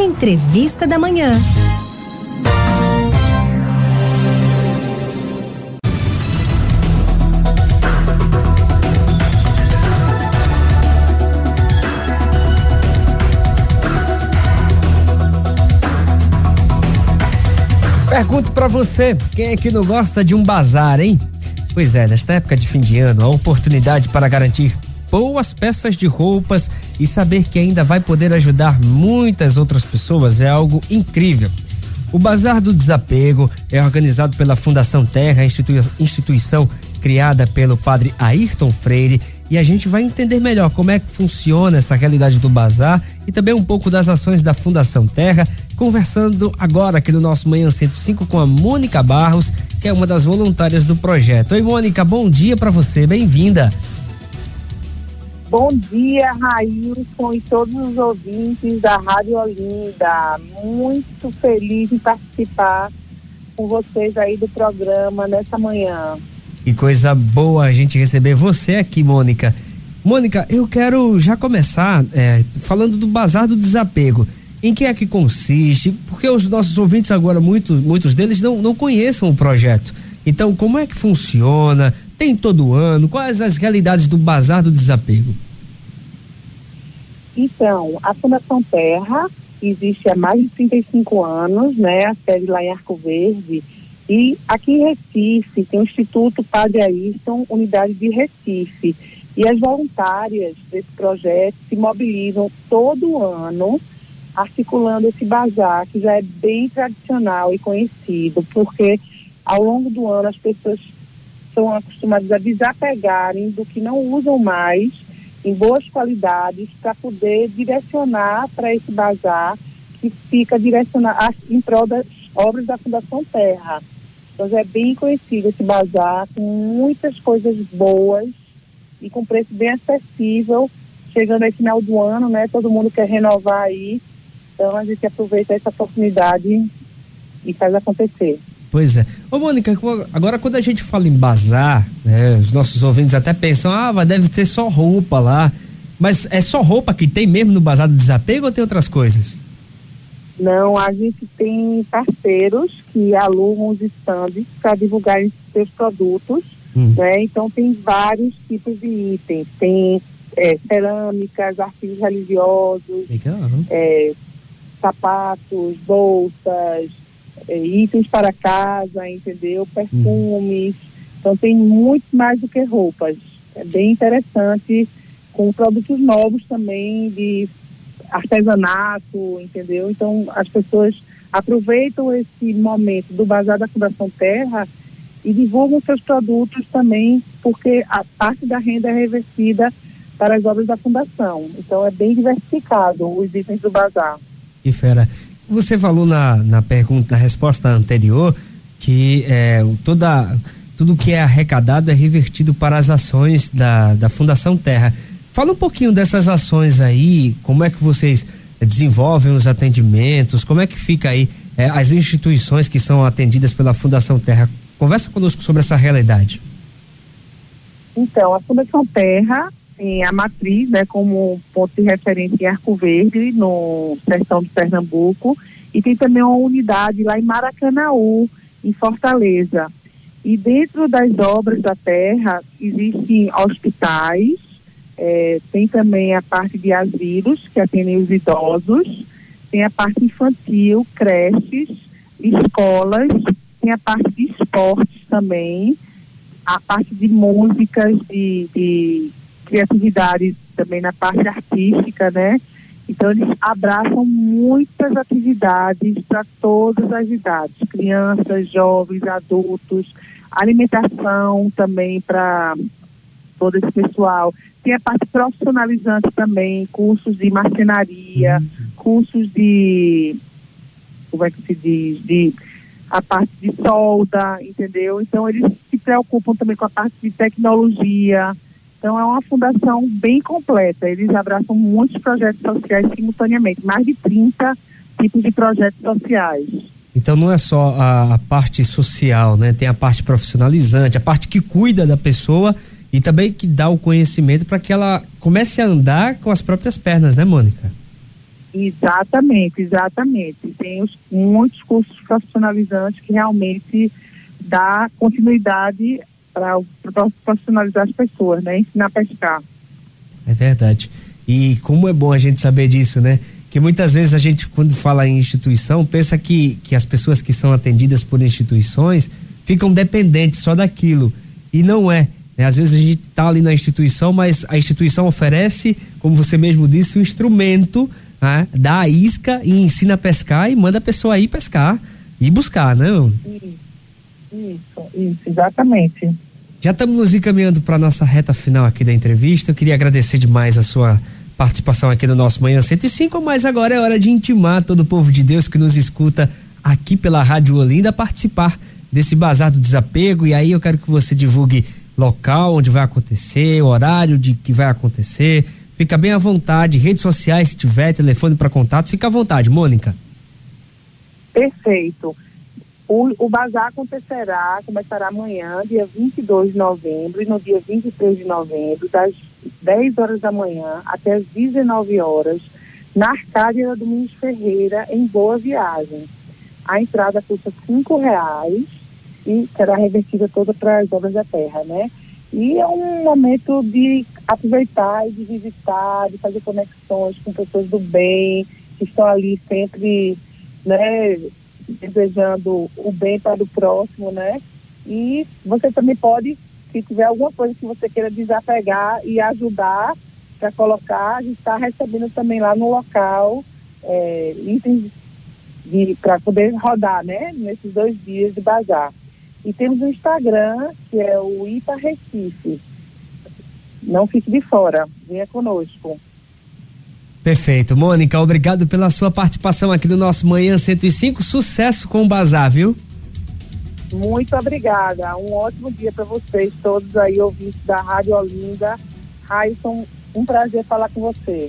Entrevista da Manhã. Pergunto para você, quem é que não gosta de um bazar, hein? Pois é, nesta época de fim de ano, a oportunidade para garantir boas peças de roupas e saber que ainda vai poder ajudar muitas outras pessoas é algo incrível. O Bazar do Desapego é organizado pela Fundação Terra, instituição criada pelo padre Ayrton Freire, e a gente vai entender melhor como é que funciona essa realidade do bazar e também um pouco das ações da Fundação Terra, conversando agora aqui no nosso Manhã 105 com a Mônica Barros, que é uma das voluntárias do projeto. Oi, Mônica, bom dia para você, bem-vinda. Bom dia, Railson e todos os ouvintes da Rádio Olinda. Muito feliz em participar com vocês aí do programa nessa manhã. Que coisa boa a gente receber você aqui, Mônica. Mônica, eu quero já começar é, falando do Bazar do Desapego. Em que é que consiste? Porque os nossos ouvintes agora, muitos, muitos deles não, não conheçam o projeto. Então, como é que funciona? Tem todo ano? Quais as realidades do Bazar do Desapego? Então, a Fundação Terra existe há mais de 35 anos, né? A sede lá em Arco Verde. E aqui em Recife tem o Instituto Padre Ayrton, unidade de Recife. E as voluntárias desse projeto se mobilizam todo ano articulando esse bazar, que já é bem tradicional e conhecido, porque ao longo do ano as pessoas são acostumadas a desapegarem do que não usam mais em boas qualidades para poder direcionar para esse bazar que fica direcionado em prol das obras da Fundação Terra. Então é bem conhecido esse bazar, com muitas coisas boas e com preço bem acessível. Chegando aí final do ano, né? Todo mundo quer renovar aí. Então a gente aproveita essa oportunidade e faz acontecer. Pois é. Ô, Mônica, agora quando a gente fala em bazar, né, os nossos ouvintes até pensam, ah, mas deve ter só roupa lá. Mas é só roupa que tem mesmo no bazar do desapego ou tem outras coisas? Não, a gente tem parceiros que alugam os estandes para divulgar seus produtos, hum. né? Então tem vários tipos de itens. Tem é, cerâmicas, artigos religiosos, é, sapatos, bolsas, é, itens para casa, entendeu? Perfumes. Então tem muito mais do que roupas. É bem interessante, com produtos novos também de artesanato, entendeu? Então as pessoas aproveitam esse momento do Bazar da Fundação Terra e divulgam seus produtos também, porque a parte da renda é revertida para as obras da Fundação. Então é bem diversificado os itens do bazar. Que fera. Você falou na, na pergunta, na resposta anterior, que é, toda, tudo que é arrecadado é revertido para as ações da, da Fundação Terra. Fala um pouquinho dessas ações aí, como é que vocês desenvolvem os atendimentos, como é que fica aí é, as instituições que são atendidas pela Fundação Terra. Conversa conosco sobre essa realidade. Então, a Fundação Terra tem a matriz, né, como ponto de referência em Arco Verde, no sertão de Pernambuco, e tem também uma unidade lá em Maracanaú, em Fortaleza. E dentro das obras da terra existem hospitais, é, tem também a parte de asilos, que atendem os idosos, tem a parte infantil, creches, escolas, tem a parte de esportes também, a parte de músicas, de, de criatividade também na parte artística, né? Então eles abraçam muitas atividades para todas as idades, crianças, jovens, adultos, alimentação também para todo esse pessoal. Tem a parte profissionalizante também, cursos de marcenaria, uhum. cursos de como é que se diz, de a parte de solda, entendeu? Então eles se preocupam também com a parte de tecnologia, então é uma fundação bem completa. Eles abraçam muitos projetos sociais simultaneamente, mais de 30 tipos de projetos sociais. Então não é só a, a, parte social, né? Tem a parte profissionalizante, a parte que cuida da pessoa e também que dá o conhecimento para que ela comece a andar com as próprias pernas, né, Mônica? Exatamente, exatamente. Tem os, muitos cursos profissionalizantes que realmente dá continuidade para profissionalizar as pessoas, né? Ensinar a pescar. É verdade. E como é bom a gente saber disso, né? Que muitas vezes a gente, quando fala em instituição, pensa que, que as pessoas que são atendidas por instituições ficam dependentes só daquilo. E não é. Né? Às vezes a gente está ali na instituição, mas a instituição oferece, como você mesmo disse, um instrumento, né? dá a isca e ensina a pescar e manda a pessoa ir pescar e buscar, né? Isso, isso, isso exatamente. Já estamos nos encaminhando para nossa reta final aqui da entrevista. Eu queria agradecer demais a sua participação aqui no nosso Manhã 105, mas agora é hora de intimar todo o povo de Deus que nos escuta aqui pela Rádio Olinda a participar desse bazar do desapego. E aí eu quero que você divulgue local onde vai acontecer, horário de que vai acontecer. Fica bem à vontade, redes sociais, se tiver telefone para contato, fica à vontade, Mônica. Perfeito. O, o bazar acontecerá, começará amanhã, dia 22 de novembro, e no dia 23 de novembro, das 10 horas da manhã até as 19 horas, na Arcádia Domingos Ferreira, em Boa Viagem. A entrada custa cinco reais e será revertida toda para as obras da terra, né? E é um momento de aproveitar e de visitar, de fazer conexões com pessoas do bem, que estão ali sempre, né, desejando o bem para o próximo, né? E você também pode, se tiver alguma coisa que você queira desapegar e ajudar para colocar, a gente está recebendo também lá no local é, itens para poder rodar, né? Nesses dois dias de bazar. E temos o Instagram, que é o IPA Recife. Não fique de fora, venha conosco. Perfeito. Mônica, obrigado pela sua participação aqui no nosso Manhã 105. Sucesso com o Bazar, viu? Muito obrigada. Um ótimo dia para vocês, todos aí ouvintes da Rádio Olinda. Raison, um prazer falar com você.